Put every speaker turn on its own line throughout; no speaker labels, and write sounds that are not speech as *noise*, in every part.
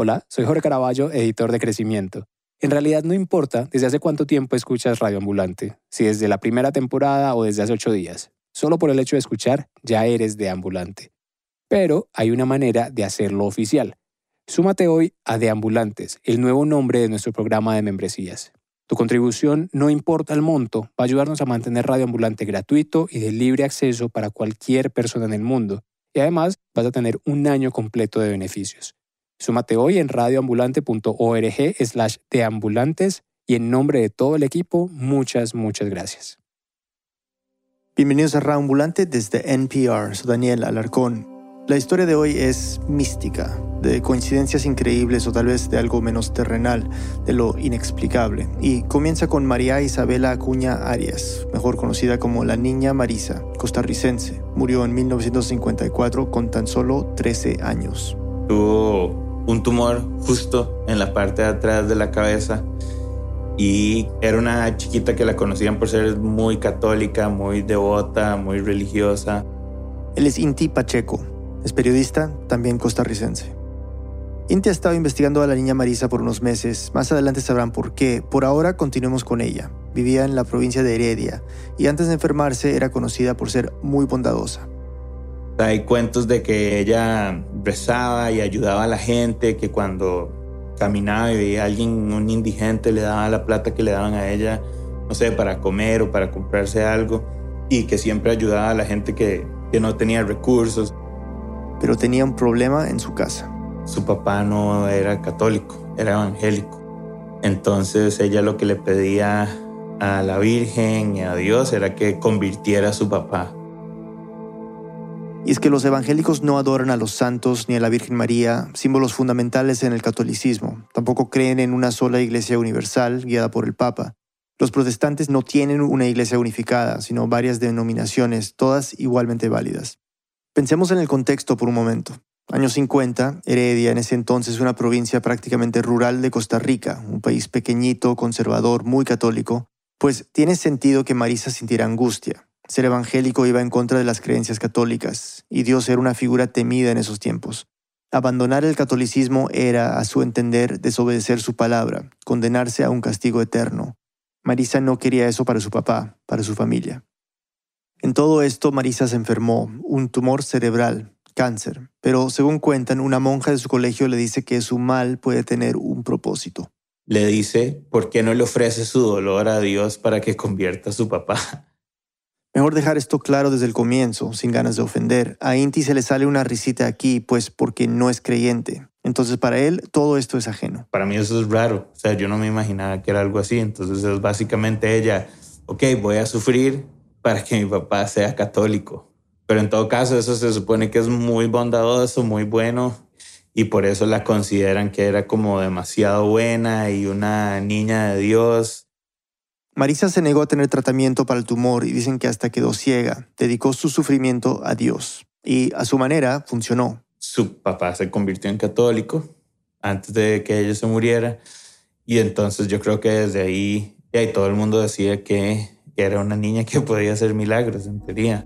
Hola, soy Jorge Caraballo, editor de Crecimiento. En realidad no importa desde hace cuánto tiempo escuchas Radio Ambulante, si desde la primera temporada o desde hace ocho días. Solo por el hecho de escuchar ya eres de Ambulante. Pero hay una manera de hacerlo oficial. Súmate hoy a De Ambulantes, el nuevo nombre de nuestro programa de membresías. Tu contribución, no importa el monto, va a ayudarnos a mantener Radio Ambulante gratuito y de libre acceso para cualquier persona en el mundo. Y además vas a tener un año completo de beneficios. Súmate hoy en radioambulante.org slash deambulantes y en nombre de todo el equipo, muchas, muchas gracias.
Bienvenidos a Radio Ambulante desde NPR, soy Daniel Alarcón. La historia de hoy es mística, de coincidencias increíbles o tal vez de algo menos terrenal, de lo inexplicable. Y comienza con María Isabela Acuña Arias, mejor conocida como la Niña Marisa, costarricense. Murió en 1954 con tan solo 13 años.
Tuvo un tumor justo en la parte de atrás de la cabeza y era una chiquita que la conocían por ser muy católica, muy devota, muy religiosa.
Él es Inti Pacheco, es periodista, también costarricense. Inti ha estado investigando a la niña Marisa por unos meses, más adelante sabrán por qué. Por ahora continuemos con ella. Vivía en la provincia de Heredia y antes de enfermarse era conocida por ser muy bondadosa.
Hay cuentos de que ella rezaba y ayudaba a la gente, que cuando caminaba y veía a alguien, un indigente, le daba la plata que le daban a ella, no sé, para comer o para comprarse algo, y que siempre ayudaba a la gente que, que no tenía recursos
pero tenía un problema en su casa.
Su papá no era católico, era evangélico. Entonces ella lo que le pedía a la Virgen y a Dios era que convirtiera a su papá.
Y es que los evangélicos no adoran a los santos ni a la Virgen María, símbolos fundamentales en el catolicismo. Tampoco creen en una sola iglesia universal guiada por el Papa. Los protestantes no tienen una iglesia unificada, sino varias denominaciones, todas igualmente válidas. Pensemos en el contexto por un momento. Años 50, Heredia, en ese entonces una provincia prácticamente rural de Costa Rica, un país pequeñito, conservador, muy católico, pues tiene sentido que Marisa sintiera angustia. Ser evangélico iba en contra de las creencias católicas, y Dios era una figura temida en esos tiempos. Abandonar el catolicismo era, a su entender, desobedecer su palabra, condenarse a un castigo eterno. Marisa no quería eso para su papá, para su familia. En todo esto, Marisa se enfermó, un tumor cerebral, cáncer, pero según cuentan, una monja de su colegio le dice que su mal puede tener un propósito.
Le dice, ¿por qué no le ofrece su dolor a Dios para que convierta a su papá?
Mejor dejar esto claro desde el comienzo, sin ganas de ofender. A Inti se le sale una risita aquí, pues porque no es creyente. Entonces para él todo esto es ajeno.
Para mí eso es raro. O sea, yo no me imaginaba que era algo así. Entonces es básicamente ella, ok, voy a sufrir, para que mi papá sea católico. Pero en todo caso, eso se supone que es muy bondadoso, muy bueno, y por eso la consideran que era como demasiado buena y una niña de Dios.
Marisa se negó a tener tratamiento para el tumor y dicen que hasta quedó ciega. Dedicó su sufrimiento a Dios y a su manera funcionó.
Su papá se convirtió en católico antes de que ella se muriera y entonces yo creo que desde ahí, y ahí todo el mundo decía que era una niña que podía hacer milagros, en teoría.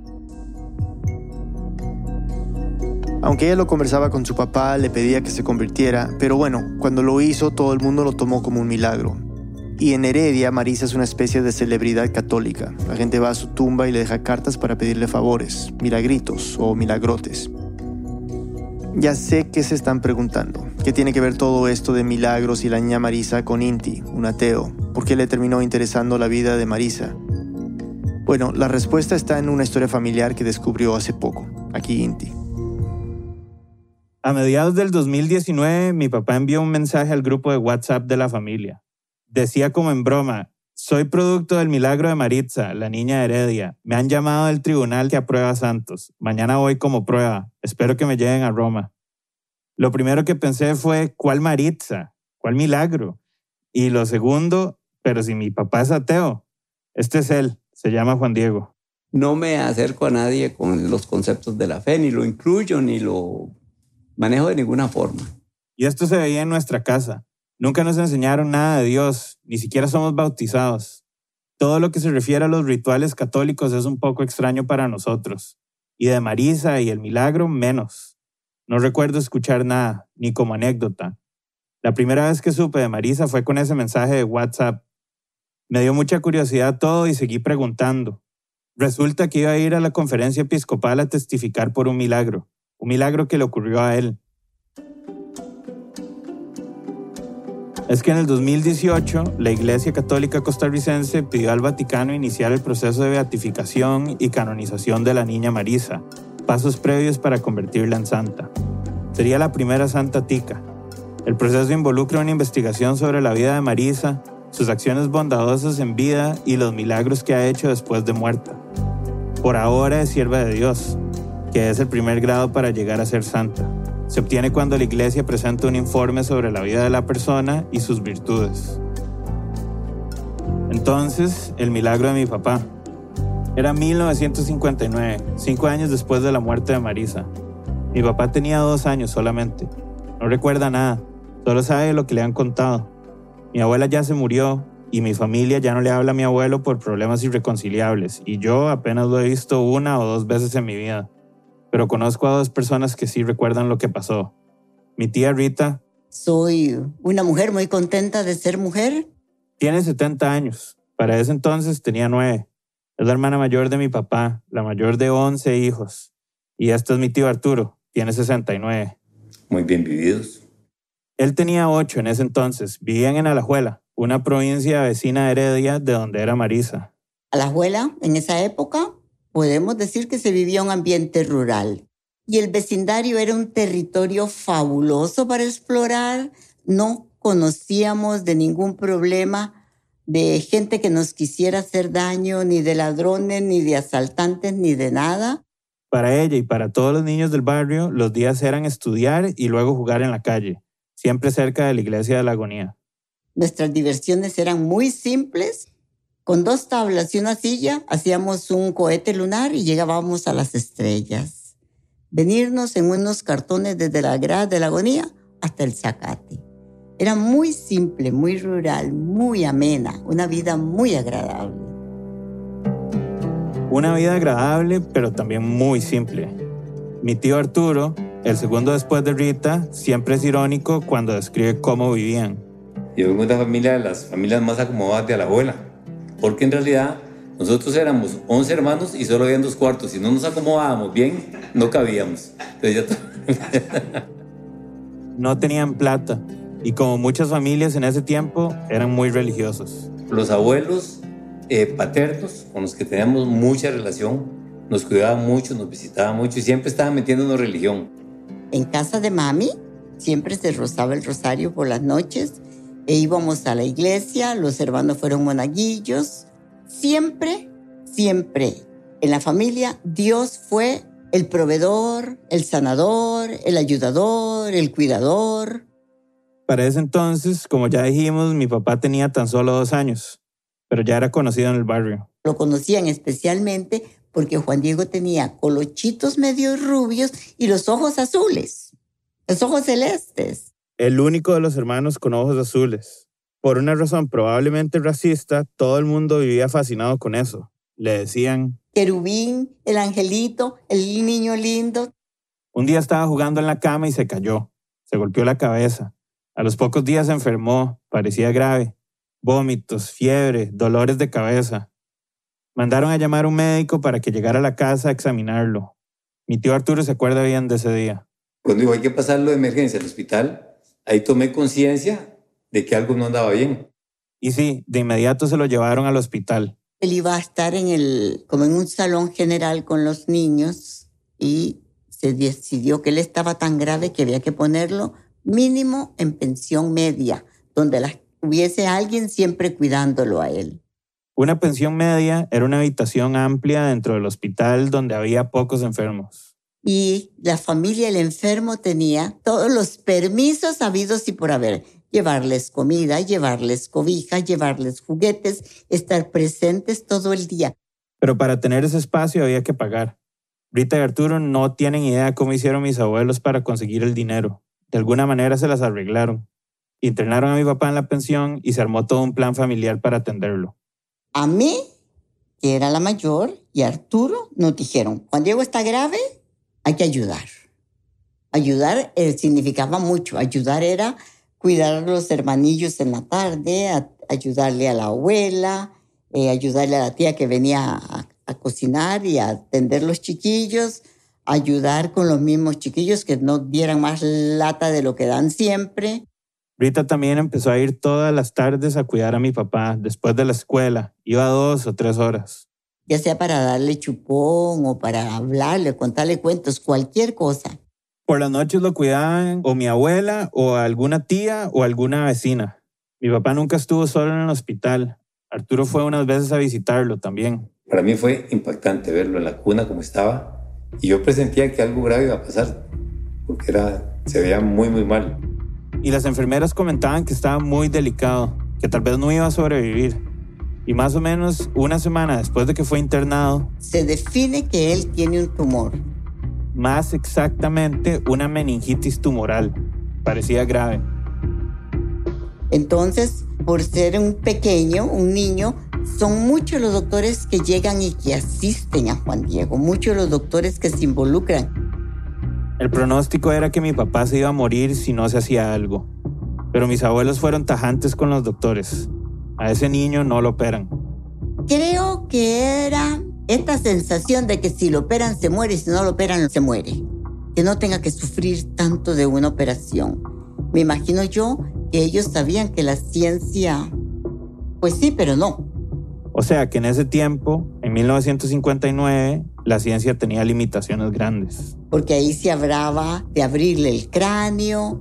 Aunque ella lo conversaba con su papá, le pedía que se convirtiera, pero bueno, cuando lo hizo todo el mundo lo tomó como un milagro. Y en Heredia, Marisa es una especie de celebridad católica. La gente va a su tumba y le deja cartas para pedirle favores, milagritos o milagrotes. Ya sé que se están preguntando, ¿qué tiene que ver todo esto de milagros y la niña Marisa con Inti, un ateo? ¿Por qué le terminó interesando la vida de Marisa? Bueno, la respuesta está en una historia familiar que descubrió hace poco, aquí Inti.
A mediados del 2019, mi papá envió un mensaje al grupo de WhatsApp de la familia. Decía como en broma, soy producto del milagro de Maritza, la niña Heredia. Me han llamado del tribunal que aprueba Santos. Mañana voy como prueba. Espero que me lleven a Roma. Lo primero que pensé fue, ¿cuál Maritza? ¿Cuál milagro? Y lo segundo, pero si mi papá es ateo, este es él. Se llama Juan Diego.
No me acerco a nadie con los conceptos de la fe, ni lo incluyo, ni lo manejo de ninguna forma.
Y esto se veía en nuestra casa. Nunca nos enseñaron nada de Dios, ni siquiera somos bautizados. Todo lo que se refiere a los rituales católicos es un poco extraño para nosotros. Y de Marisa y el milagro, menos. No recuerdo escuchar nada, ni como anécdota.
La primera vez que supe de Marisa fue con ese mensaje de WhatsApp. Me dio mucha curiosidad todo y seguí preguntando. Resulta que iba a ir a la conferencia episcopal a testificar por un milagro, un milagro que le ocurrió a él. Es que en el 2018 la Iglesia Católica Costarricense pidió al Vaticano iniciar el proceso de beatificación y canonización de la niña Marisa, pasos previos para convertirla en santa. Sería la primera santa tica. El proceso involucra una investigación sobre la vida de Marisa, sus acciones bondadosas en vida y los milagros que ha hecho después de muerta. Por ahora es sierva de Dios, que es el primer grado para llegar a ser santa. Se obtiene cuando la iglesia presenta un informe sobre la vida de la persona y sus virtudes. Entonces, el milagro de mi papá. Era 1959, cinco años después de la muerte de Marisa. Mi papá tenía dos años solamente. No recuerda nada, solo sabe lo que le han contado. Mi abuela ya se murió y mi familia ya no le habla a mi abuelo por problemas irreconciliables y yo apenas lo he visto una o dos veces en mi vida. Pero conozco a dos personas que sí recuerdan lo que pasó. Mi tía Rita.
Soy una mujer muy contenta de ser mujer.
Tiene 70 años. Para ese entonces tenía nueve. Es la hermana mayor de mi papá, la mayor de 11 hijos. Y este es mi tío Arturo, tiene 69.
Muy bien vividos.
Él tenía ocho en ese entonces. Vivían en Alajuela, una provincia vecina de Heredia de donde era Marisa.
Alajuela, en esa época, podemos decir que se vivía un ambiente rural. Y el vecindario era un territorio fabuloso para explorar. No conocíamos de ningún problema de gente que nos quisiera hacer daño, ni de ladrones, ni de asaltantes, ni de nada.
Para ella y para todos los niños del barrio, los días eran estudiar y luego jugar en la calle, siempre cerca de la iglesia de la agonía.
Nuestras diversiones eran muy simples. Con dos tablas y una silla hacíamos un cohete lunar y llegábamos a las estrellas. Venirnos en unos cartones desde la grada de la agonía hasta el zacate. Era muy simple, muy rural, muy amena, una vida muy agradable.
Una vida agradable, pero también muy simple. Mi tío Arturo, el segundo después de Rita, siempre es irónico cuando describe cómo vivían.
Yo vengo de una familia de las familias más acomodadas de la abuela, porque en realidad nosotros éramos 11 hermanos y solo habían dos cuartos. Si no nos acomodábamos bien, no cabíamos.
no tenían plata, y como muchas familias en ese tiempo, eran muy religiosos.
Los abuelos eh, paternos, con los que teníamos mucha relación, nos cuidaban mucho, nos visitaban mucho y siempre estaban metiéndonos religión.
En casa de mami siempre se rozaba el rosario por las noches e íbamos a la iglesia, los hermanos fueron monaguillos. Siempre, siempre en la familia Dios fue el proveedor, el sanador, el ayudador, el cuidador.
Para ese entonces, como ya dijimos, mi papá tenía tan solo dos años, pero ya era conocido en el barrio.
Lo conocían especialmente porque Juan Diego tenía colochitos medio rubios y los ojos azules, los ojos celestes.
El único de los hermanos con ojos azules. Por una razón probablemente racista, todo el mundo vivía fascinado con eso. Le decían...
Querubín, el angelito, el niño lindo.
Un día estaba jugando en la cama y se cayó. Se golpeó la cabeza. A los pocos días se enfermó, parecía grave. Vómitos, fiebre, dolores de cabeza. Mandaron a llamar a un médico para que llegara a la casa a examinarlo. Mi tío Arturo se acuerda bien de ese día.
Cuando dijo hay que pasarlo de emergencia al hospital, ahí tomé conciencia de que algo no andaba bien.
Y sí, de inmediato se lo llevaron al hospital.
Él iba a estar en el, como en un salón general con los niños y se decidió que él estaba tan grave que había que ponerlo mínimo en pensión media, donde hubiese alguien siempre cuidándolo a él.
Una pensión media era una habitación amplia dentro del hospital donde había pocos enfermos.
Y la familia del enfermo tenía todos los permisos habidos y por haber. Llevarles comida, llevarles cobija, llevarles juguetes, estar presentes todo el día.
Pero para tener ese espacio había que pagar. Rita y Arturo no tienen idea cómo hicieron mis abuelos para conseguir el dinero. De alguna manera se las arreglaron. Internaron a mi papá en la pensión y se armó todo un plan familiar para atenderlo.
A mí, que era la mayor, y a Arturo nos dijeron, Juan Diego está grave, hay que ayudar. Ayudar eh, significaba mucho. Ayudar era cuidar a los hermanillos en la tarde, ayudarle a la abuela, eh, ayudarle a la tía que venía a, a cocinar y a atender los chiquillos, ayudar con los mismos chiquillos que no dieran más lata de lo que dan siempre.
Rita también empezó a ir todas las tardes a cuidar a mi papá después de la escuela. Iba dos o tres horas.
Ya sea para darle chupón o para hablarle, contarle cuentos, cualquier cosa.
Por las noches lo cuidaban o mi abuela o alguna tía o alguna vecina. Mi papá nunca estuvo solo en el hospital. Arturo fue unas veces a visitarlo también.
Para mí fue impactante verlo en la cuna como estaba y yo presentía que algo grave iba a pasar porque era, se veía muy, muy mal.
Y las enfermeras comentaban que estaba muy delicado, que tal vez no iba a sobrevivir. Y más o menos una semana después de que fue internado,
Se define que él tiene un tumor.
más exactamente una meningitis tumoral. Parecía grave.
Entonces, por ser un pequeño, un niño, son muchos los doctores que llegan y que asisten a Juan Diego, muchos los doctores que se involucran.
El pronóstico era que mi papá se iba a morir si no se hacía algo. Pero mis abuelos fueron tajantes con los doctores. A ese niño no lo operan.
Creo que era esta sensación de que si lo operan se muere y si no lo operan se muere. Que no tenga que sufrir tanto de una operación. Me imagino yo que ellos sabían que la ciencia, pues sí, pero no.
O sea que en ese tiempo, en 1959, la ciencia tenía limitaciones grandes.
Porque ahí se hablaba de abrirle el cráneo,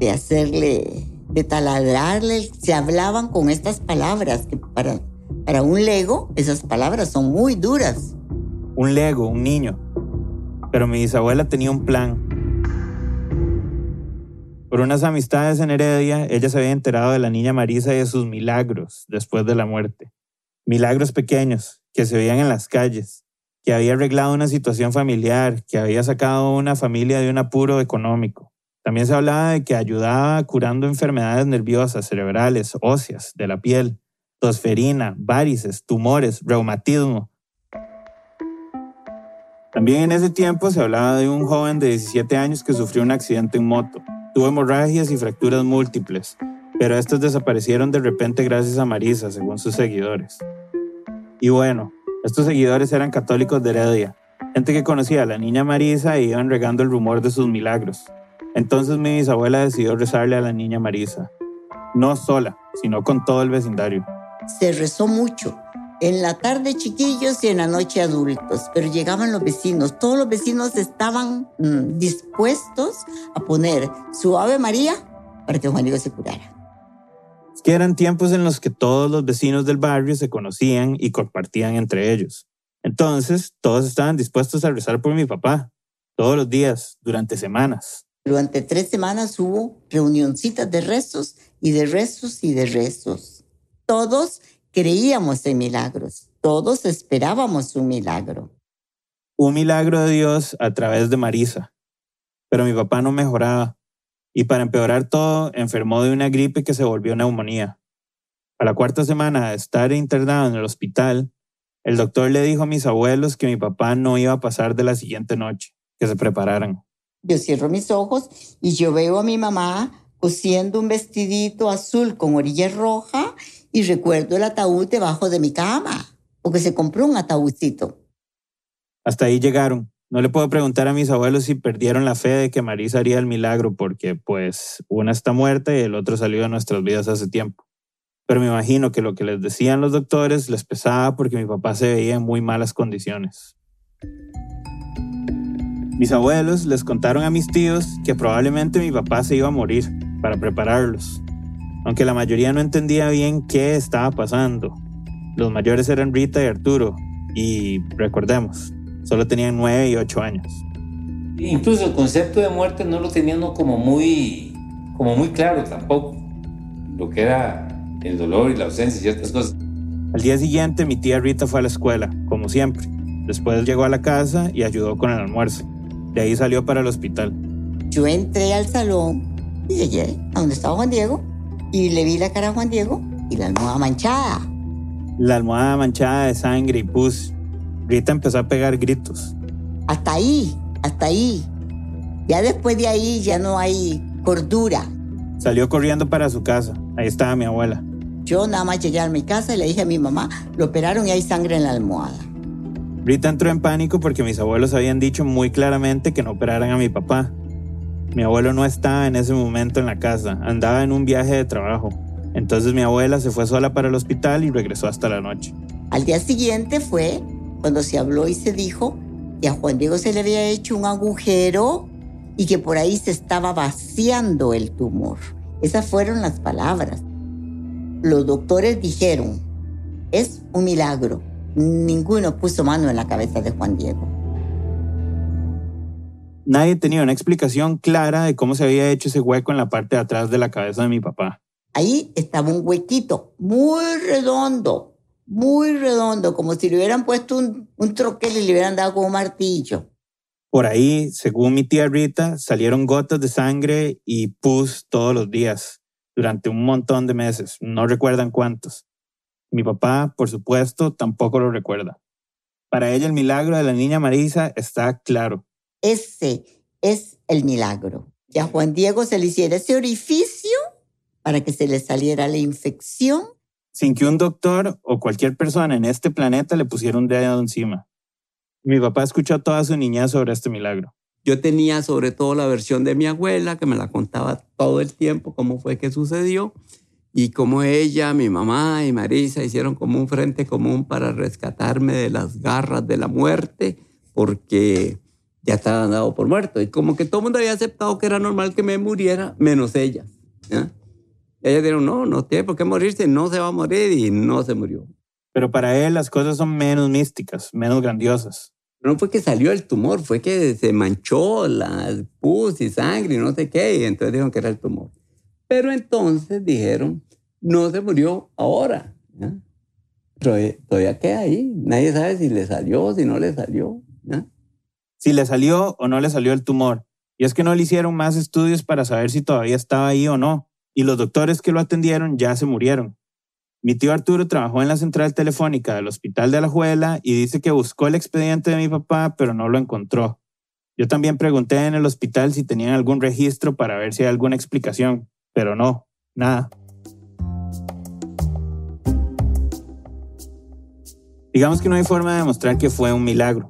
de hacerle, de taladrarle. Se hablaban con estas palabras que para, para un lego esas palabras son muy duras.
Un lego, un niño. Pero mi bisabuela tenía un plan. Por unas amistades en Heredia, ella se había enterado de la niña Marisa y de sus milagros después de la muerte. Milagros pequeños que se veían en las calles, que había arreglado una situación familiar, que había sacado una familia de un apuro económico. También se hablaba de que ayudaba curando enfermedades nerviosas, cerebrales, óseas, de la piel, tosferina, varices, tumores, reumatismo. También en ese tiempo se hablaba de un joven de 17 años que sufrió un accidente en moto. Tuvo hemorragias y fracturas múltiples, pero estos desaparecieron de repente gracias a Marisa, según sus seguidores. Y bueno, estos seguidores eran católicos de Heredia, gente que conocía a la niña Marisa e iban regando el rumor de sus milagros. Entonces mi bisabuela decidió rezarle a la niña Marisa, no sola, sino con todo el vecindario.
Se rezó mucho. En la tarde chiquillos y en la noche adultos, pero llegaban los vecinos. Todos los vecinos estaban mm, dispuestos a poner su Ave María para que Juan Diego se curara.
Es que eran tiempos en los que todos los vecinos del barrio se conocían y compartían entre ellos. Entonces, todos estaban dispuestos a rezar por mi papá, todos los días, durante semanas.
Durante tres semanas hubo reunioncitas de rezos y de rezos y de rezos. Todos creíamos en milagros, todos esperábamos un milagro.
Un milagro de Dios a través de Marisa. Pero mi papá no mejoraba. Y para empeorar todo, enfermó de una gripe que se volvió neumonía. A la cuarta semana de estar internado en el hospital, el doctor le dijo a mis abuelos que mi papá no iba a pasar de la siguiente noche, que se prepararan.
Yo cierro mis ojos y yo veo a mi mamá cosiendo un vestidito azul con orilla roja y recuerdo el ataúd debajo de mi cama, porque se compró un ataúdcito.
Hasta ahí llegaron. No le puedo preguntar a mis abuelos si perdieron la fe de que Marisa haría el milagro, porque pues una está muerta y el otro salió de nuestras vidas hace tiempo. Pero me imagino que lo que les decían los doctores les pesaba porque mi papá se veía en muy malas condiciones. Mis abuelos les contaron a mis tíos que probablemente mi papá se iba a morir para prepararlos, aunque la mayoría no entendía bien qué estaba pasando. Los mayores eran Rita y Arturo, y recordemos, solo tenían 9 y 8 años.
Incluso el concepto de muerte no lo tenía uno como muy, como muy claro tampoco. Lo que era el dolor y la ausencia y ciertas cosas.
Al día siguiente mi tía Rita fue a la escuela, como siempre. Después llegó a la casa y ayudó con el almuerzo. De ahí salió para el hospital.
Yo entré al salón y llegué a donde estaba Juan Diego y le vi la cara a Juan Diego y la almohada manchada.
La almohada manchada de sangre y pus. Rita empezó a pegar gritos.
Hasta ahí, hasta ahí. Ya después de ahí ya no hay cordura.
Salió corriendo para su casa. Ahí estaba mi abuela.
Yo nada más llegué a mi casa y le dije a mi mamá, lo operaron y hay sangre en la almohada.
Rita entró en pánico porque mis abuelos habían dicho muy claramente que no operaran a mi papá. Mi abuelo no estaba en ese momento en la casa, andaba en un viaje de trabajo. Entonces mi abuela se fue sola para el hospital y regresó hasta la noche.
Al día siguiente fue cuando se habló y se dijo que a Juan Diego se le había hecho un agujero y que por ahí se estaba vaciando el tumor. Esas fueron las palabras. Los doctores dijeron, es un milagro. Ninguno puso mano en la cabeza de Juan Diego.
Nadie tenía una explicación clara de cómo se había hecho ese hueco en la parte de atrás de la cabeza de mi papá.
Ahí estaba un huequito muy redondo, muy redondo, como si le hubieran puesto un, un troquel y le hubieran dado con un martillo.
Por ahí, según mi tía Rita, salieron gotas de sangre y pus todos los días, durante un montón de meses. No recuerdan cuántos. Mi papá, por supuesto, tampoco lo recuerda. Para ella el milagro de la niña Marisa está claro.
Ese es el milagro. Que a Juan Diego se le hiciera ese orificio para que se le saliera la infección.
Sin que un doctor o cualquier persona en este planeta le pusiera un dedo encima. Mi papá escuchó toda su niñez sobre este milagro.
Yo tenía sobre todo la versión de mi abuela, que me la contaba todo el tiempo, cómo fue que sucedió, y cómo ella, mi mamá y Marisa hicieron como un frente común para rescatarme de las garras de la muerte, porque ya estaba dado por muerto. Y como que todo el mundo había aceptado que era normal que me muriera, menos ella. ¿ya? Ellas dijeron, no, no tiene por qué morirse, no se va a morir y no se murió.
Pero para él las cosas son menos místicas, menos grandiosas.
No fue que salió el tumor, fue que se manchó la pus y sangre y no sé qué, y entonces dijeron que era el tumor. Pero entonces dijeron, no se murió ahora. Pero todavía queda ahí. Nadie sabe si le salió, si no le salió.
Si le salió o no le salió el tumor. Y es que no le hicieron más estudios para saber si todavía estaba ahí o no. Y los doctores que lo atendieron ya se murieron. Mi tío Arturo trabajó en la central telefónica del Hospital de Alajuela y dice que buscó el expediente de mi papá, pero no lo encontró. Yo también pregunté en el hospital si tenían algún registro para ver si hay alguna explicación, pero no, nada. Digamos que no hay forma de demostrar que fue un milagro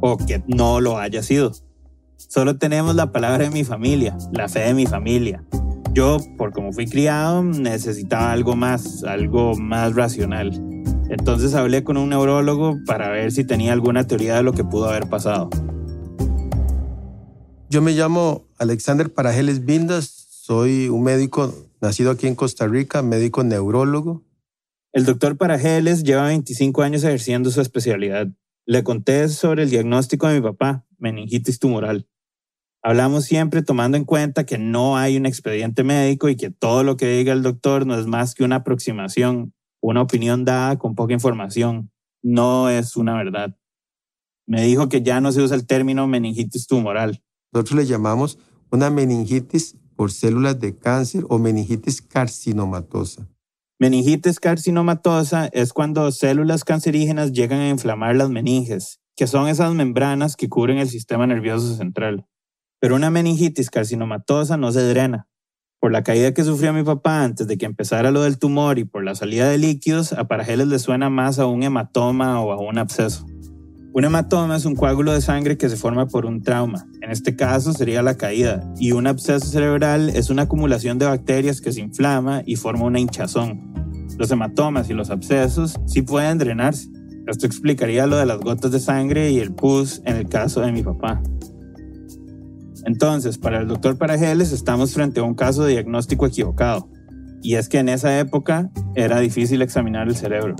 o que no lo haya sido. Solo tenemos la palabra de mi familia, la fe de mi familia. Yo, por como fui criado, necesitaba algo más, algo más racional. Entonces hablé con un neurólogo para ver si tenía alguna teoría de lo que pudo haber pasado.
Yo me llamo Alexander Parajeles Vindas, soy un médico nacido aquí en Costa Rica, médico neurólogo.
El doctor Parajeles lleva 25 años ejerciendo su especialidad. Le conté sobre el diagnóstico de mi papá, meningitis tumoral. Hablamos siempre tomando en cuenta que no hay un expediente médico y que todo lo que diga el doctor no es más que una aproximación, una opinión dada con poca información. No es una verdad. Me dijo que ya no se usa el término meningitis tumoral.
Nosotros le llamamos una meningitis por células de cáncer o meningitis carcinomatosa.
Meningitis carcinomatosa es cuando células cancerígenas llegan a inflamar las meninges, que son esas membranas que cubren el sistema nervioso central. Pero una meningitis carcinomatosa no se drena. Por la caída que sufrió mi papá antes de que empezara lo del tumor y por la salida de líquidos, a Parajeles le suena más a un hematoma o a un absceso. Un hematoma es un coágulo de sangre que se forma por un trauma. En este caso sería la caída. Y un absceso cerebral es una acumulación de bacterias que se inflama y forma una hinchazón. Los hematomas y los abscesos sí pueden drenarse. Esto explicaría lo de las gotas de sangre y el pus en el caso de mi papá. Entonces, para el doctor Parajeles estamos frente a un caso de diagnóstico equivocado. Y es que en esa época era difícil examinar el cerebro.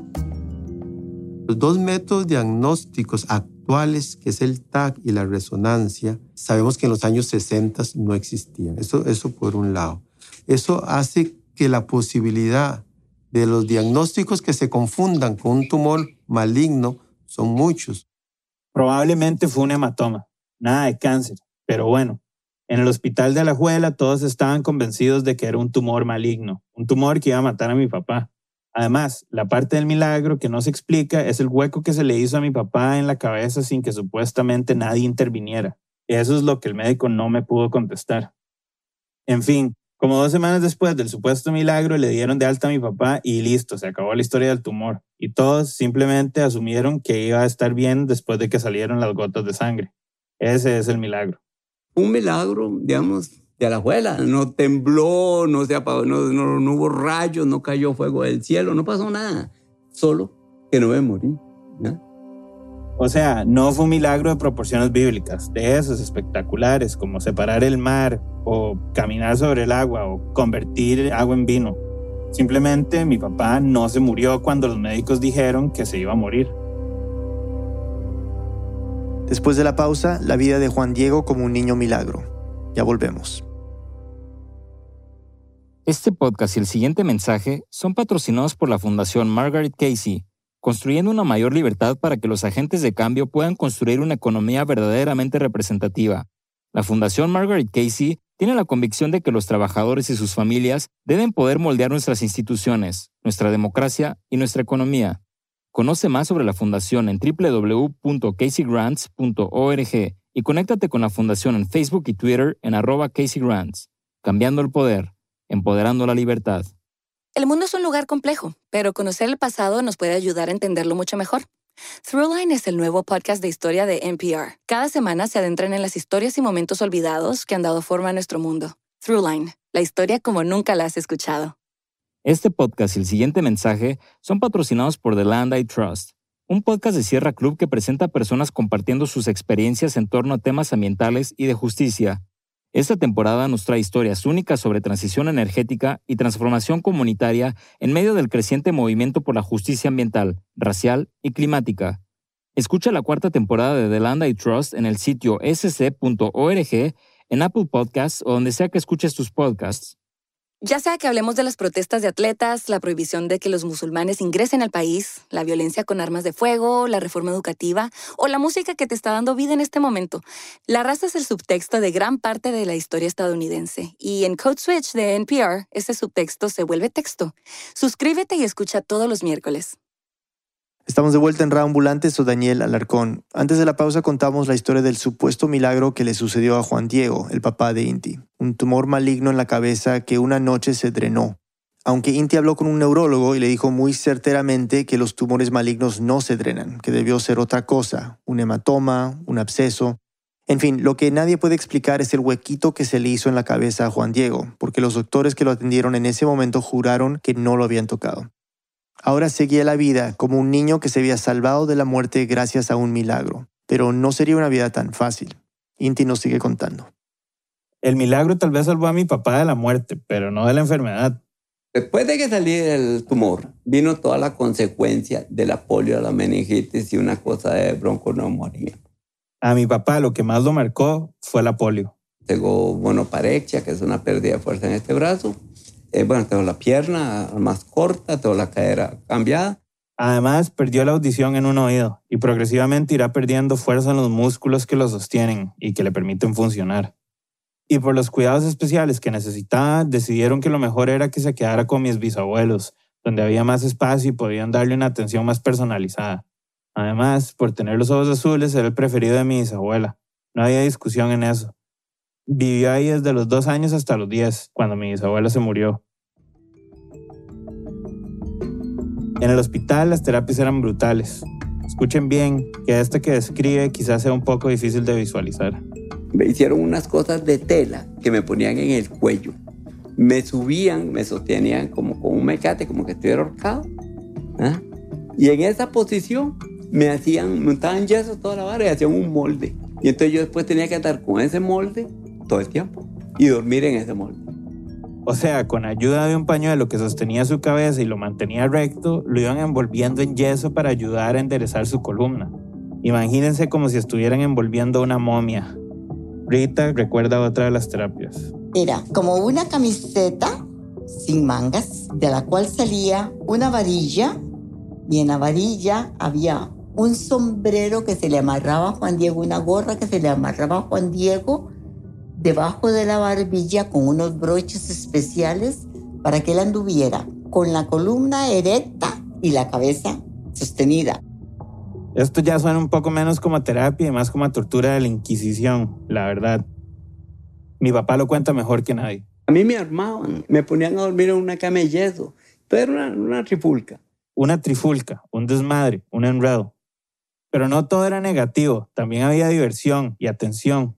Los dos métodos diagnósticos actuales, que es el TAC y la resonancia, sabemos que en los años 60 no existían. Eso, eso por un lado. Eso hace que la posibilidad de los diagnósticos que se confundan con un tumor maligno son muchos.
Probablemente fue un hematoma, nada de cáncer, pero bueno, en el hospital de Alajuela todos estaban convencidos de que era un tumor maligno, un tumor que iba a matar a mi papá. Además, la parte del milagro que no se explica es el hueco que se le hizo a mi papá en la cabeza sin que supuestamente nadie interviniera. Eso es lo que el médico no me pudo contestar. En fin, Como dos semanas después del supuesto milagro, le dieron de alta a mi papá y listo, se acabó la historia del tumor. Y todos simplemente asumieron que iba a estar bien después de que salieron las gotas de sangre. Ese es el milagro.
Un milagro, digamos, de la abuela. No tembló, no se apagó, no, no, no hubo rayos, no cayó fuego del cielo, no pasó nada. Solo que no me morí. ¿no?
O sea, no fue un milagro de proporciones bíblicas, de esos espectaculares como separar el mar o caminar sobre el agua o convertir agua en vino. Simplemente mi papá no se murió cuando los médicos dijeron que se iba a morir.
Después de la pausa, la vida de Juan Diego como un niño milagro. Ya volvemos.
Este podcast y el siguiente mensaje son patrocinados por la Fundación Margaret Casey construyendo una mayor libertad para que los agentes de cambio puedan construir una economía verdaderamente representativa. La Fundación Margaret Casey tiene la convicción de que los trabajadores y sus familias deben poder moldear nuestras instituciones, nuestra democracia y nuestra economía. Conoce más sobre la Fundación en www.caseygrants.org y conéctate con la Fundación en Facebook y Twitter en arroba CaseyGrants. Cambiando el poder, empoderando la libertad.
El mundo es un lugar complejo, pero conocer el pasado nos puede ayudar a entenderlo mucho mejor. Throughline es el nuevo podcast de historia de NPR. Cada semana se adentran en las historias y momentos olvidados que han dado forma a nuestro mundo. Throughline, la historia como nunca la has escuchado.
Este podcast y el siguiente mensaje son patrocinados por The Land I Trust, un podcast de Sierra Club que presenta a personas compartiendo sus experiencias en torno a temas ambientales y de justicia esta temporada nos trae historias únicas sobre transición energética y transformación comunitaria en medio del creciente movimiento por la justicia ambiental, racial y climática. Escucha la cuarta temporada de The Land I Trust en el sitio sc.org, en Apple Podcasts o donde sea que escuches tus podcasts.
Ya sea que hablemos de las protestas de atletas, la prohibición de que los musulmanes ingresen al país, la violencia con armas de fuego, la reforma educativa o la música que te está dando vida en este momento, la raza es el subtexto de gran parte de la historia estadounidense y en Code Switch de NPR ese subtexto se vuelve texto. Suscríbete y escucha todos los miércoles.
Estamos de vuelta en Ambulante, soy Daniel Alarcón. Antes de la pausa contamos la historia del supuesto milagro que le sucedió a Juan Diego, el papá de Inti, un tumor maligno en la cabeza que una noche se drenó. Aunque Inti habló con un neurólogo y le dijo muy certeramente que los tumores malignos no se drenan, que debió ser otra cosa, un hematoma, un absceso. En fin, lo que nadie puede explicar es el huequito que se le hizo en la cabeza a Juan Diego, porque los doctores que lo atendieron en ese momento juraron que no lo habían tocado. Ahora seguía la vida como un niño que se había salvado de la muerte gracias a un milagro, pero no sería una vida tan fácil. Inti nos sigue contando.
El milagro tal vez salvó a mi papá de la muerte, pero no de la enfermedad.
Después de que salí del tumor, vino toda la consecuencia de la polio, la meningitis y una cosa de bronconeumonía.
A mi papá lo que más lo marcó fue la polio.
Tengo monoparexia, que es una pérdida de fuerza en este brazo, eh, bueno, tengo la pierna más corta, tengo la cadera cambiada.
Además, perdió la audición en un oído y progresivamente irá perdiendo fuerza en los músculos que lo sostienen y que le permiten funcionar. Y por los cuidados especiales que necesitaba, decidieron que lo mejor era que se quedara con mis bisabuelos, donde había más espacio y podían darle una atención más personalizada. Además, por tener los ojos azules, era el preferido de mi bisabuela. No había discusión en eso. Vivió ahí desde los dos años hasta los diez, cuando mi bisabuela se murió. En el hospital las terapias eran brutales. Escuchen bien que esta que describe quizás sea un poco difícil de visualizar.
Me hicieron unas cosas de tela que me ponían en el cuello. Me subían, me sostenían como con un mecate, como que estuviera ahorcado. ¿ah? Y en esa posición me hacían, montaban yeso toda la vara y hacían un molde. Y entonces yo después tenía que estar con ese molde todo el tiempo y dormir en ese molde.
O sea, con ayuda de un pañuelo que sostenía su cabeza y lo mantenía recto, lo iban envolviendo en yeso para ayudar a enderezar su columna. Imagínense como si estuvieran envolviendo una momia. Rita recuerda otra de las terapias.
Era como una camiseta sin mangas, de la cual salía una varilla, y en la varilla había un sombrero que se le amarraba a Juan Diego, una gorra que se le amarraba a Juan Diego, debajo de la barbilla con unos broches especiales para que él anduviera con la columna erecta y la cabeza sostenida.
Esto ya suena un poco menos como terapia y más como tortura de la Inquisición, la verdad. Mi papá lo cuenta mejor que nadie.
A mí me armaban, me ponían a dormir en una cama de yeso. Pero era una, una trifulca.
Una trifulca, un desmadre, un enredo. Pero no todo era negativo, también había diversión y atención,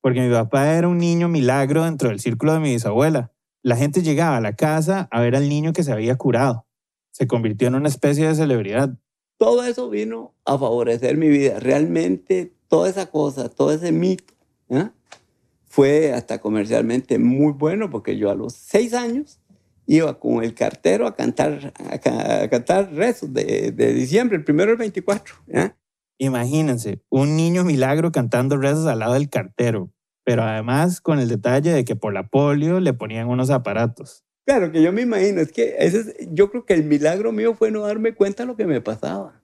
porque mi papá era un niño milagro dentro del círculo de mi bisabuela. La gente llegaba a la casa a ver al niño que se había curado. Se convirtió en una especie de celebridad.
Todo eso vino a favorecer mi vida. Realmente toda esa cosa, todo ese mito, ¿eh? fue hasta comercialmente muy bueno porque yo a los seis años iba con el cartero a cantar, a, ca- a cantar rezos de, de diciembre, el primero el 24. ¿eh?
Imagínense, un niño milagro cantando rezos al lado del cartero, pero además con el detalle de que por la polio le ponían unos aparatos.
Claro que yo me imagino, es que ese es- yo creo que el milagro mío fue no darme cuenta de lo que me pasaba.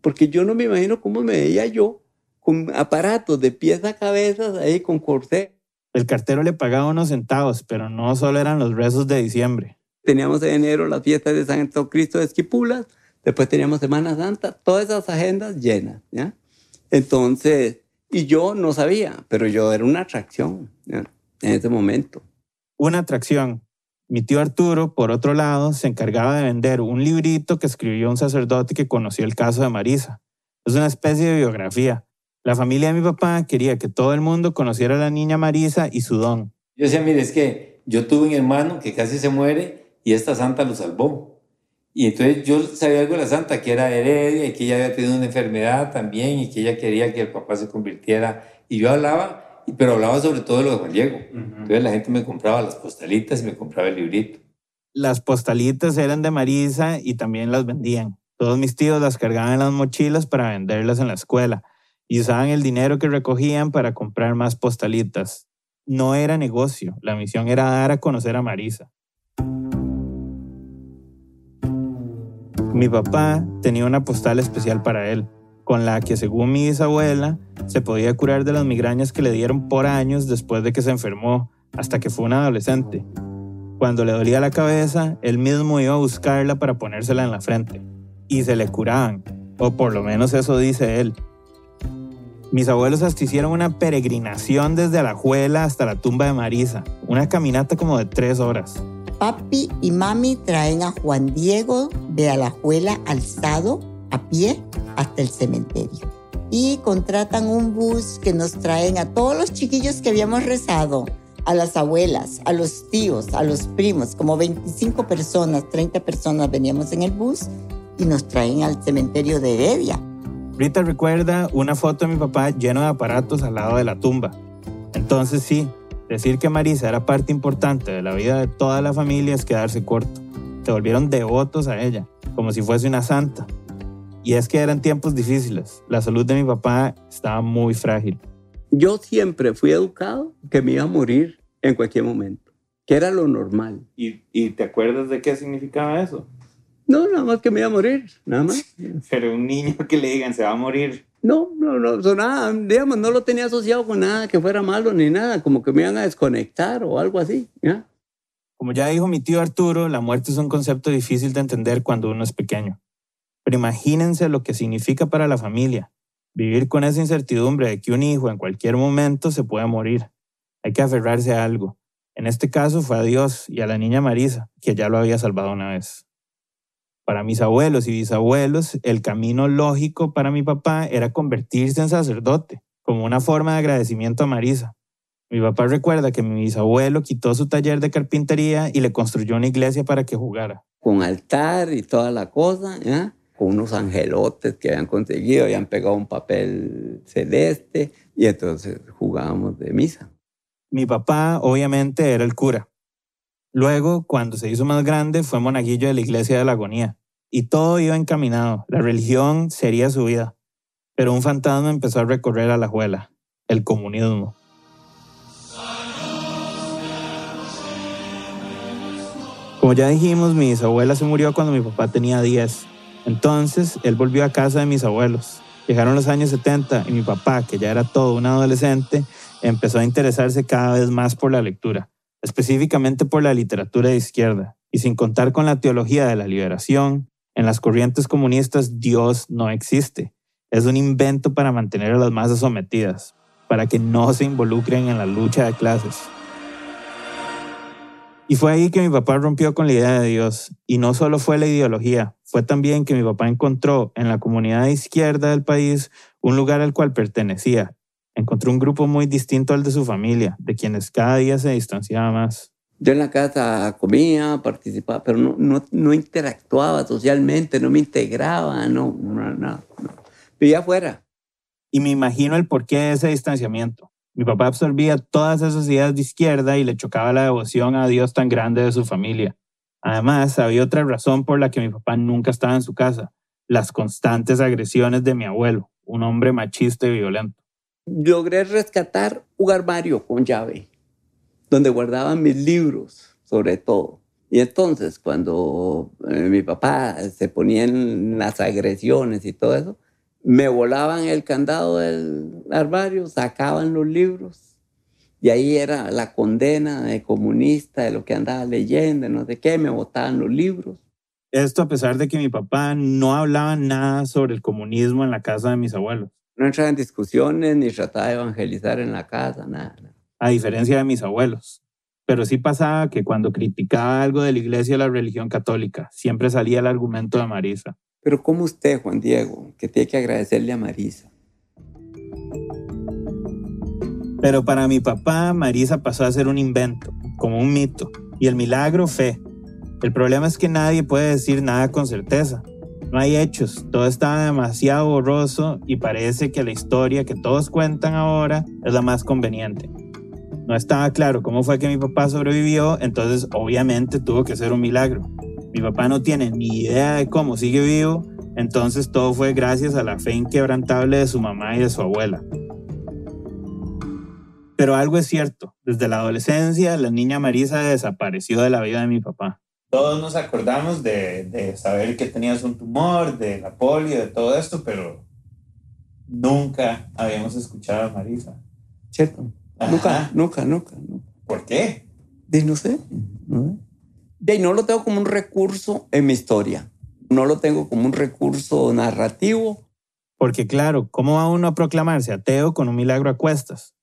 Porque yo no me imagino cómo me veía yo con aparatos de pies a cabezas ahí con corsé.
El cartero le pagaba unos centavos, pero no solo eran los rezos de diciembre.
Teníamos en enero las fiestas de Santo Cristo de Esquipulas, después teníamos Semana Santa, todas esas agendas llenas, ¿ya? Entonces, y yo no sabía, pero yo era una atracción ¿ya? en ese momento.
Una atracción. Mi tío Arturo, por otro lado, se encargaba de vender un librito que escribió un sacerdote que conoció el caso de Marisa. Es una especie de biografía. La familia de mi papá quería que todo el mundo conociera a la niña Marisa y su don.
Yo decía, mire, es que yo tuve un hermano que casi se muere y esta santa lo salvó. Y entonces yo sabía algo de la santa, que era heredia y que ella había tenido una enfermedad también y que ella quería que el papá se convirtiera. Y yo hablaba, pero hablaba sobre todo de lo de Juan Diego. Entonces la gente me compraba las postalitas y me compraba el librito.
Las postalitas eran de Marisa y también las vendían. Todos mis tíos las cargaban en las mochilas para venderlas en la escuela y usaban el dinero que recogían para comprar más postalitas. No era negocio, la misión era dar a conocer a Marisa. Mi papá tenía una postal especial para él, con la que según mi bisabuela se podía curar de las migrañas que le dieron por años después de que se enfermó, hasta que fue un adolescente. Cuando le dolía la cabeza, él mismo iba a buscarla para ponérsela en la frente. Y se le curaban, o por lo menos eso dice él. Mis abuelos hasta hicieron una peregrinación desde Alajuela hasta la tumba de Marisa, una caminata como de tres horas.
Papi y mami traen a Juan Diego de Alajuela alzado a pie hasta el cementerio. Y contratan un bus que nos traen a todos los chiquillos que habíamos rezado, a las abuelas, a los tíos, a los primos, como 25 personas, 30 personas veníamos en el bus y nos traen al cementerio de Heredia.
Rita recuerda una foto de mi papá lleno de aparatos al lado de la tumba. Entonces sí, decir que Marisa era parte importante de la vida de toda la familia es quedarse corto. Se volvieron devotos a ella, como si fuese una santa. Y es que eran tiempos difíciles. La salud de mi papá estaba muy frágil.
Yo siempre fui educado que me iba a morir en cualquier momento, que era lo normal.
¿Y, y te acuerdas de qué significaba eso?
No, nada más que me iba a morir, nada más. *laughs*
Pero un niño que le digan se va a morir.
No, no, no, so nada, digamos, no lo tenía asociado con nada que fuera malo ni nada, como que me iban a desconectar o algo así, ¿ya?
Como ya dijo mi tío Arturo, la muerte es un concepto difícil de entender cuando uno es pequeño. Pero imagínense lo que significa para la familia. Vivir con esa incertidumbre de que un hijo en cualquier momento se puede morir. Hay que aferrarse a algo. En este caso fue a Dios y a la niña Marisa, que ya lo había salvado una vez. Para mis abuelos y bisabuelos, el camino lógico para mi papá era convertirse en sacerdote, como una forma de agradecimiento a Marisa. Mi papá recuerda que mi bisabuelo quitó su taller de carpintería y le construyó una iglesia para que jugara.
Con altar y toda la cosa, ¿ya? Con unos angelotes que habían conseguido, habían pegado un papel celeste y entonces jugábamos de misa.
Mi papá obviamente era el cura. Luego, cuando se hizo más grande, fue monaguillo de la iglesia de la agonía. Y todo iba encaminado. La religión sería su vida. Pero un fantasma empezó a recorrer a la juela, el comunismo. Como ya dijimos, mi bisabuela se murió cuando mi papá tenía 10. Entonces, él volvió a casa de mis abuelos. Llegaron los años 70 y mi papá, que ya era todo un adolescente, empezó a interesarse cada vez más por la lectura, específicamente por la literatura de izquierda. Y sin contar con la teología de la liberación, en las corrientes comunistas Dios no existe. Es un invento para mantener a las masas sometidas, para que no se involucren en la lucha de clases. Y fue ahí que mi papá rompió con la idea de Dios. Y no solo fue la ideología, fue también que mi papá encontró en la comunidad izquierda del país un lugar al cual pertenecía. Encontró un grupo muy distinto al de su familia, de quienes cada día se distanciaba más.
Yo en la casa comía, participaba, pero no, no, no interactuaba socialmente, no me integraba, no, no, no, no. Vivía afuera.
Y me imagino el porqué de ese distanciamiento. Mi papá absorbía todas esas ideas de izquierda y le chocaba la devoción a Dios tan grande de su familia. Además, había otra razón por la que mi papá nunca estaba en su casa, las constantes agresiones de mi abuelo, un hombre machista y violento.
Logré rescatar un armario con llave, donde guardaban mis libros, sobre todo. Y entonces, cuando eh, mi papá se ponía en las agresiones y todo eso, me volaban el candado del armario, sacaban los libros y ahí era la condena de comunista, de lo que andaba leyendo, no sé qué, me botaban los libros.
Esto a pesar de que mi papá no hablaba nada sobre el comunismo en la casa de mis abuelos.
No entraba en discusiones ni trataba de evangelizar en la casa, nada. nada.
A diferencia de mis abuelos. Pero sí pasaba que cuando criticaba algo de la iglesia o la religión católica, siempre salía el argumento de Marisa.
Pero como usted, Juan Diego, que tiene que agradecerle a Marisa.
Pero para mi papá, Marisa pasó a ser un invento, como un mito, y el milagro fe. El problema es que nadie puede decir nada con certeza. No hay hechos, todo está demasiado borroso y parece que la historia que todos cuentan ahora es la más conveniente. No estaba claro cómo fue que mi papá sobrevivió, entonces obviamente tuvo que ser un milagro. Mi papá no tiene ni idea de cómo sigue vivo, entonces todo fue gracias a la fe inquebrantable de su mamá y de su abuela. Pero algo es cierto, desde la adolescencia la niña Marisa desapareció de la vida de mi papá.
Todos nos acordamos de, de saber que tenías un tumor, de la polio, de todo esto, pero nunca habíamos escuchado a Marisa.
¿Cierto?
Ajá.
Nunca, nunca, nunca, nunca.
¿Por qué?
De no sé. ¿no? De no lo tengo como un recurso en mi historia. No lo tengo como un recurso narrativo.
Porque claro, ¿cómo va uno a proclamarse ateo con un milagro a cuestas?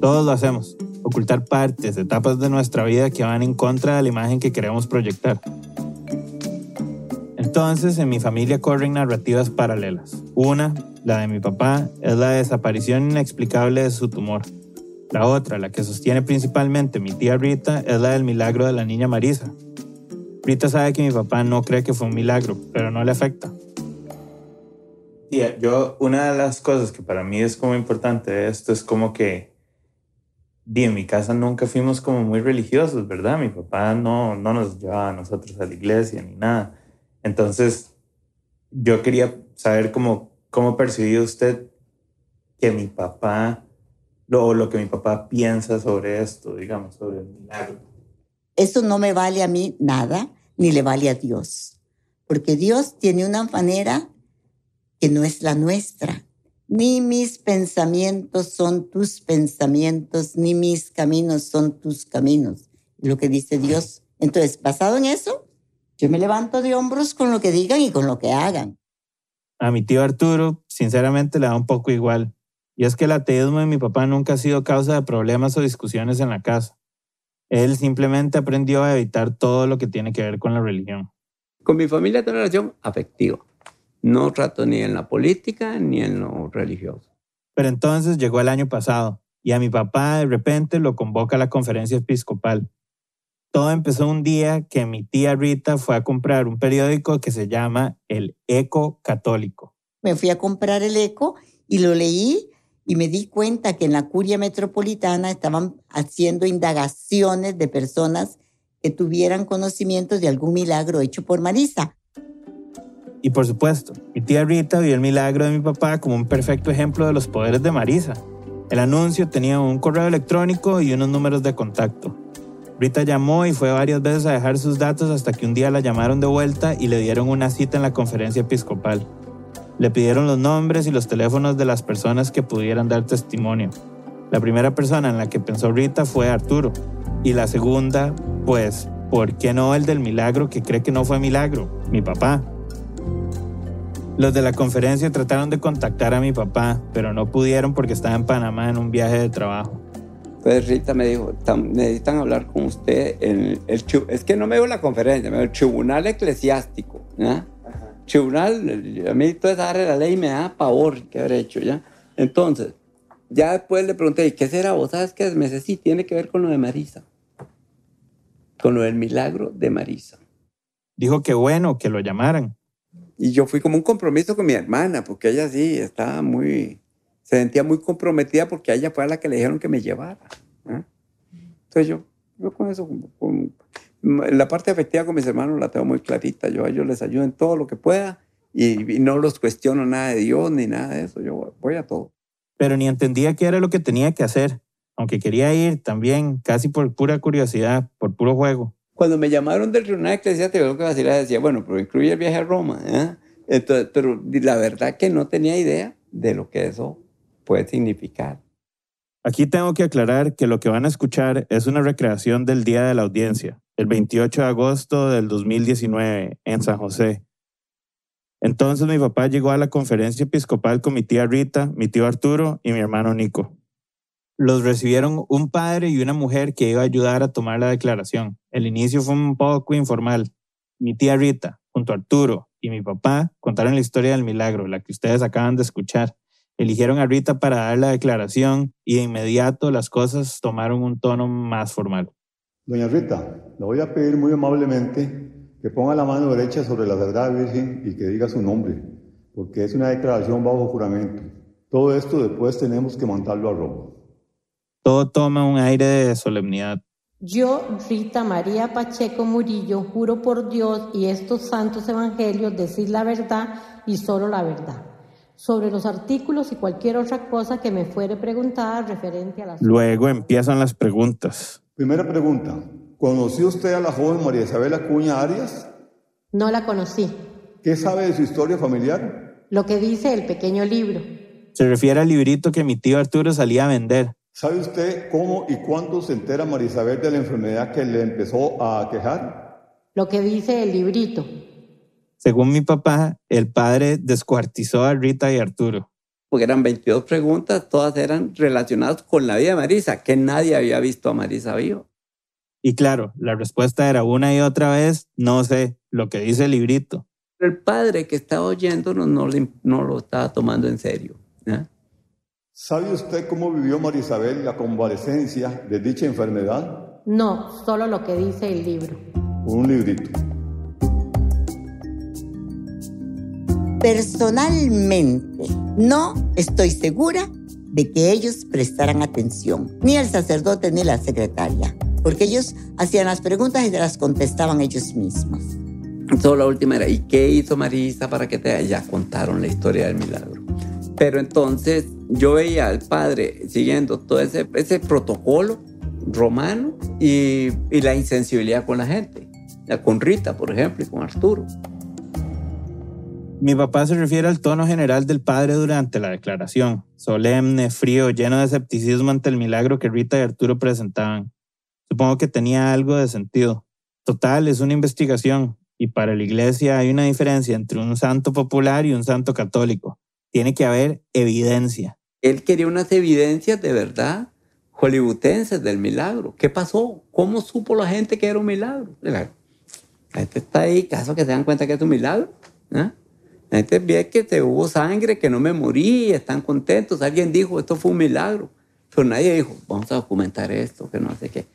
Todos lo hacemos, ocultar partes, etapas de nuestra vida que van en contra de la imagen que queremos proyectar. Entonces, en mi familia corren narrativas paralelas. Una, la de mi papá, es la desaparición inexplicable de su tumor. La otra, la que sostiene principalmente mi tía Rita, es la del milagro de la niña Marisa. Rita sabe que mi papá no cree que fue un milagro, pero no le afecta.
Tía, yo, una de las cosas que para mí es como importante de esto es como que, di, en mi casa nunca fuimos como muy religiosos, ¿verdad? Mi papá no, no nos llevaba a nosotros a la iglesia ni nada. Entonces, yo quería saber cómo, cómo percibió usted que mi papá, lo, lo que mi papá piensa sobre esto, digamos, sobre el milagro.
Eso no me vale a mí nada, ni le vale a Dios. Porque Dios tiene una manera que no es la nuestra. Ni mis pensamientos son tus pensamientos, ni mis caminos son tus caminos. Lo que dice Dios. Entonces, basado en eso, yo me levanto de hombros con lo que digan y con lo que hagan.
A mi tío Arturo, sinceramente, le da un poco igual. Y es que el ateísmo de mi papá nunca ha sido causa de problemas o discusiones en la casa. Él simplemente aprendió a evitar todo lo que tiene que ver con la religión.
Con mi familia tengo una relación afectiva. No trato ni en la política ni en lo religioso.
Pero entonces llegó el año pasado y a mi papá de repente lo convoca a la conferencia episcopal. Todo empezó un día que mi tía Rita fue a comprar un periódico que se llama El Eco Católico.
Me fui a comprar el eco y lo leí y me di cuenta que en la curia metropolitana estaban haciendo indagaciones de personas que tuvieran conocimientos de algún milagro hecho por Marisa.
Y por supuesto, mi tía Rita vio el milagro de mi papá como un perfecto ejemplo de los poderes de Marisa. El anuncio tenía un correo electrónico y unos números de contacto. Rita llamó y fue varias veces a dejar sus datos hasta que un día la llamaron de vuelta y le dieron una cita en la conferencia episcopal. Le pidieron los nombres y los teléfonos de las personas que pudieran dar testimonio. La primera persona en la que pensó Rita fue Arturo. Y la segunda, pues, ¿por qué no el del milagro que cree que no fue milagro? Mi papá. Los de la conferencia trataron de contactar a mi papá, pero no pudieron porque estaba en Panamá en un viaje de trabajo.
Entonces Rita me dijo, necesitan hablar con usted en el es que no me dio la conferencia, me dio el tribunal eclesiástico, ¿ya? Tribunal, a mí toda esa la ley me da pavor que haber hecho, ¿ya? Entonces, ya después le pregunté, ¿y qué será? ¿Vos sabes qué? Me dice, sí, tiene que ver con lo de Marisa, con lo del milagro de Marisa.
Dijo que bueno que lo llamaran.
Y yo fui como un compromiso con mi hermana, porque ella sí estaba muy, se sentía muy comprometida porque ella fue a la que le dijeron que me llevara. Entonces yo, yo con eso, con, la parte afectiva con mis hermanos la tengo muy clarita. Yo a ellos les ayudo en todo lo que pueda y, y, no los cuestiono nada de Dios ni nada de eso. Yo voy a todo.
Pero ni entendía qué era lo que tenía que hacer, aunque quería ir también, casi por pura curiosidad, por puro juego.
Cuando me llamaron del tribunal eclesiástico, lo que hacía decía, bueno, pero incluye el viaje a Roma. ¿eh? Entonces, pero la verdad que no tenía idea de lo que eso puede significar.
Aquí tengo que aclarar que lo que van a escuchar es una recreación del día de la audiencia, el 28 de agosto del 2019, en San José. Entonces mi papá llegó a la conferencia episcopal con mi tía Rita, mi tío Arturo y mi hermano Nico. Los recibieron un padre y una mujer que iba a ayudar a tomar la declaración. El inicio fue un poco informal. Mi tía Rita, junto a Arturo y mi papá, contaron la historia del milagro, la que ustedes acaban de escuchar. Eligieron a Rita para dar la declaración y de inmediato las cosas tomaron un tono más formal.
Doña Rita, le voy a pedir muy amablemente que ponga la mano derecha sobre la verdad virgen y que diga su nombre, porque es una declaración bajo juramento. Todo esto después tenemos que mandarlo a Roma.
Todo toma un aire de solemnidad.
Yo, Rita María Pacheco Murillo, juro por Dios y estos santos evangelios decir la verdad y solo la verdad sobre los artículos y cualquier otra cosa que me fuere preguntada referente a las...
Luego empiezan las preguntas.
Primera pregunta. ¿Conoció usted a la joven María Isabel Acuña Arias?
No la conocí.
¿Qué sabe de su historia familiar?
Lo que dice el pequeño libro.
Se refiere al librito que mi tío Arturo salía a vender.
¿Sabe usted cómo y cuándo se entera María Isabel de la enfermedad que le empezó a quejar?
Lo que dice el librito.
Según mi papá, el padre descuartizó a Rita y Arturo.
Porque eran 22 preguntas, todas eran relacionadas con la vida de Marisa, que nadie había visto a Marisa vivo.
Y claro, la respuesta era una y otra vez, no sé, lo que dice el librito.
El padre que estaba oyéndonos no, no lo estaba tomando en serio.
¿Sabe usted cómo vivió Marisabel la convalecencia de dicha enfermedad?
No, solo lo que dice el libro.
Un librito.
Personalmente, no estoy segura de que ellos prestaran atención, ni el sacerdote ni la secretaria, porque ellos hacían las preguntas y se las contestaban ellos mismos.
Solo la última era, ¿y qué hizo Marisa para que te Ya contaron la historia del milagro. Pero entonces yo veía al padre siguiendo todo ese, protocolo romano y, y la insensibilidad con la gente. Con Rita, por ejemplo, y con Arturo.
Mi papá se refiere al tono general del padre durante la declaración, solemne, frío, lleno de escepticismo ante el milagro que Rita y Arturo presentaban. Supongo que tenía algo de sentido. Total, es una investigación, y para la iglesia hay una diferencia entre un santo popular y un santo católico. Tiene que haber evidencia.
Él quería unas evidencias de verdad hollywoodenses del milagro. ¿Qué pasó? ¿Cómo supo la gente que era un milagro? La gente está ahí, caso que se dan cuenta que es un milagro. ¿eh? La gente ve que te hubo sangre, que no me morí, están contentos. Alguien dijo, esto fue un milagro. Pero nadie dijo, vamos a documentar esto, que no sé qué.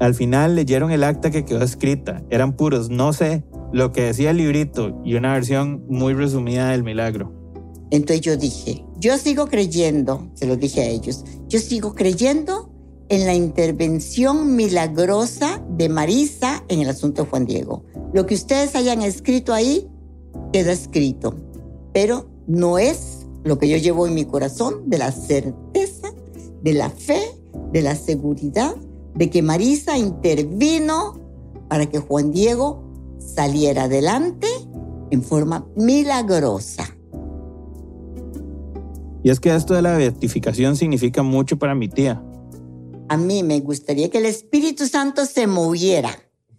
Al final leyeron el acta que quedó escrita. Eran puros, no sé, lo que decía el librito y una versión muy resumida del milagro.
Entonces yo dije, yo sigo creyendo, se lo dije a ellos, yo sigo creyendo en la intervención milagrosa de Marisa en el asunto de Juan Diego. Lo que ustedes hayan escrito ahí queda escrito, pero no es lo que yo llevo en mi corazón de la certeza, de la fe, de la seguridad de que Marisa intervino para que Juan Diego saliera adelante en forma milagrosa.
Y es que esto de la beatificación significa mucho para mi tía,
a mí me gustaría que el Espíritu Santo se moviera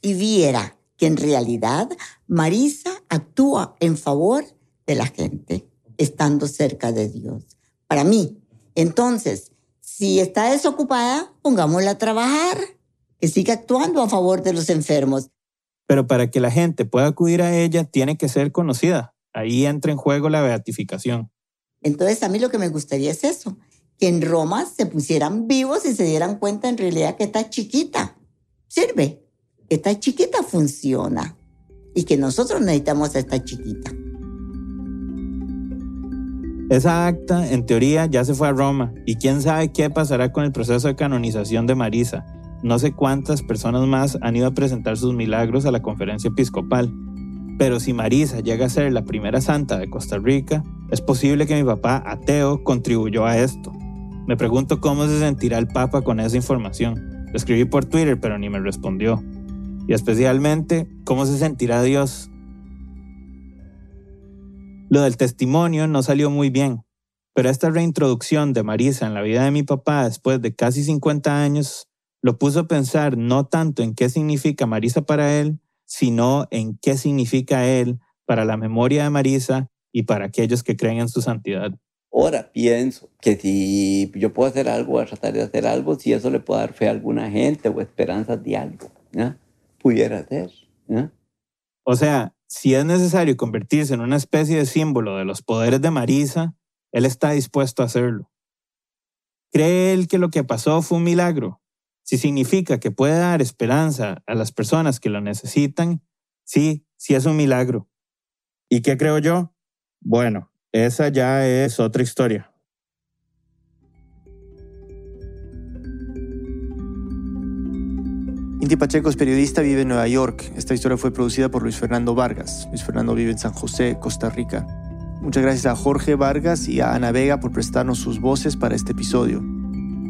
y viera que en realidad Marisa actúa en favor de la gente, estando cerca de Dios. para mí. Entonces, si está desocupada, pongámosla a trabajar, que siga actuando a favor de los enfermos.
Pero para que la gente pueda acudir a ella, tiene que ser conocida. Ahí entra en juego la beatificación.
Entonces, a mí lo que me gustaría es eso, que en Roma se pusieran vivos y se dieran cuenta en realidad que está chiquita. Sirve. Que esta chiquita funciona. Y que nosotros necesitamos a esta chiquita.
Esa acta, en teoría, ya se fue a Roma. Y quién sabe qué pasará con el proceso de canonización de Marisa. No sé cuántas personas más han ido a presentar sus milagros a la conferencia episcopal. Pero si Marisa llega a ser la primera santa de Costa Rica, es posible que mi papá ateo contribuyó a esto. Me pregunto cómo se sentirá el Papa con esa información. Lo escribí por Twitter, pero ni me respondió. Y especialmente, ¿cómo se sentirá Dios? Lo del testimonio no salió muy bien, pero esta reintroducción de Marisa en la vida de mi papá después de casi 50 años lo puso a pensar no tanto en qué significa Marisa para él, sino en qué significa él para la memoria de Marisa y para aquellos que creen en su santidad.
Ahora pienso que si yo puedo hacer algo, tratar de hacer algo, si eso le puede dar fe a alguna gente o esperanzas de algo, ¿ya? pudiera ser. ¿ya?
O sea, si es necesario convertirse en una especie de símbolo de los poderes de Marisa, él está dispuesto a hacerlo. ¿Cree él que lo que pasó fue un milagro? Si significa que puede dar esperanza a las personas que lo necesitan, sí, sí es un milagro. ¿Y qué creo yo? Bueno, esa ya es otra historia.
Inti Pacheco es periodista, vive en Nueva York. Esta historia fue producida por Luis Fernando Vargas. Luis Fernando vive en San José, Costa Rica. Muchas gracias a Jorge Vargas y a Ana Vega por prestarnos sus voces para este episodio.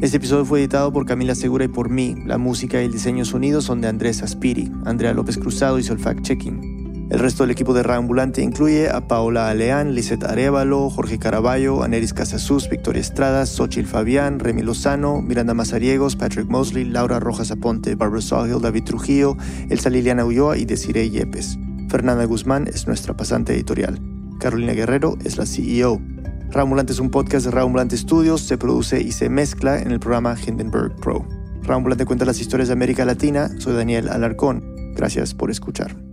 Este episodio fue editado por Camila Segura y por mí. La música y el diseño sonido son de Andrés Aspiri. Andrea López Cruzado hizo el fact-checking. El resto del equipo de Ambulante incluye a Paola Aleán, Lizeth Arevalo, Jorge Caraballo, Aneris Casasus, Victoria Estrada, Xochil Fabián, Remy Lozano, Miranda Mazariegos, Patrick Mosley, Laura Rojas Aponte, Barbara Sawhill, David Trujillo, Elsa Liliana Ulloa y Desiree Yepes. Fernanda Guzmán es nuestra pasante editorial. Carolina Guerrero es la CEO. Ambulante es un podcast de Ambulante Studios, se produce y se mezcla en el programa Hindenburg Pro. Ambulante cuenta las historias de América Latina, soy Daniel Alarcón. Gracias por escuchar.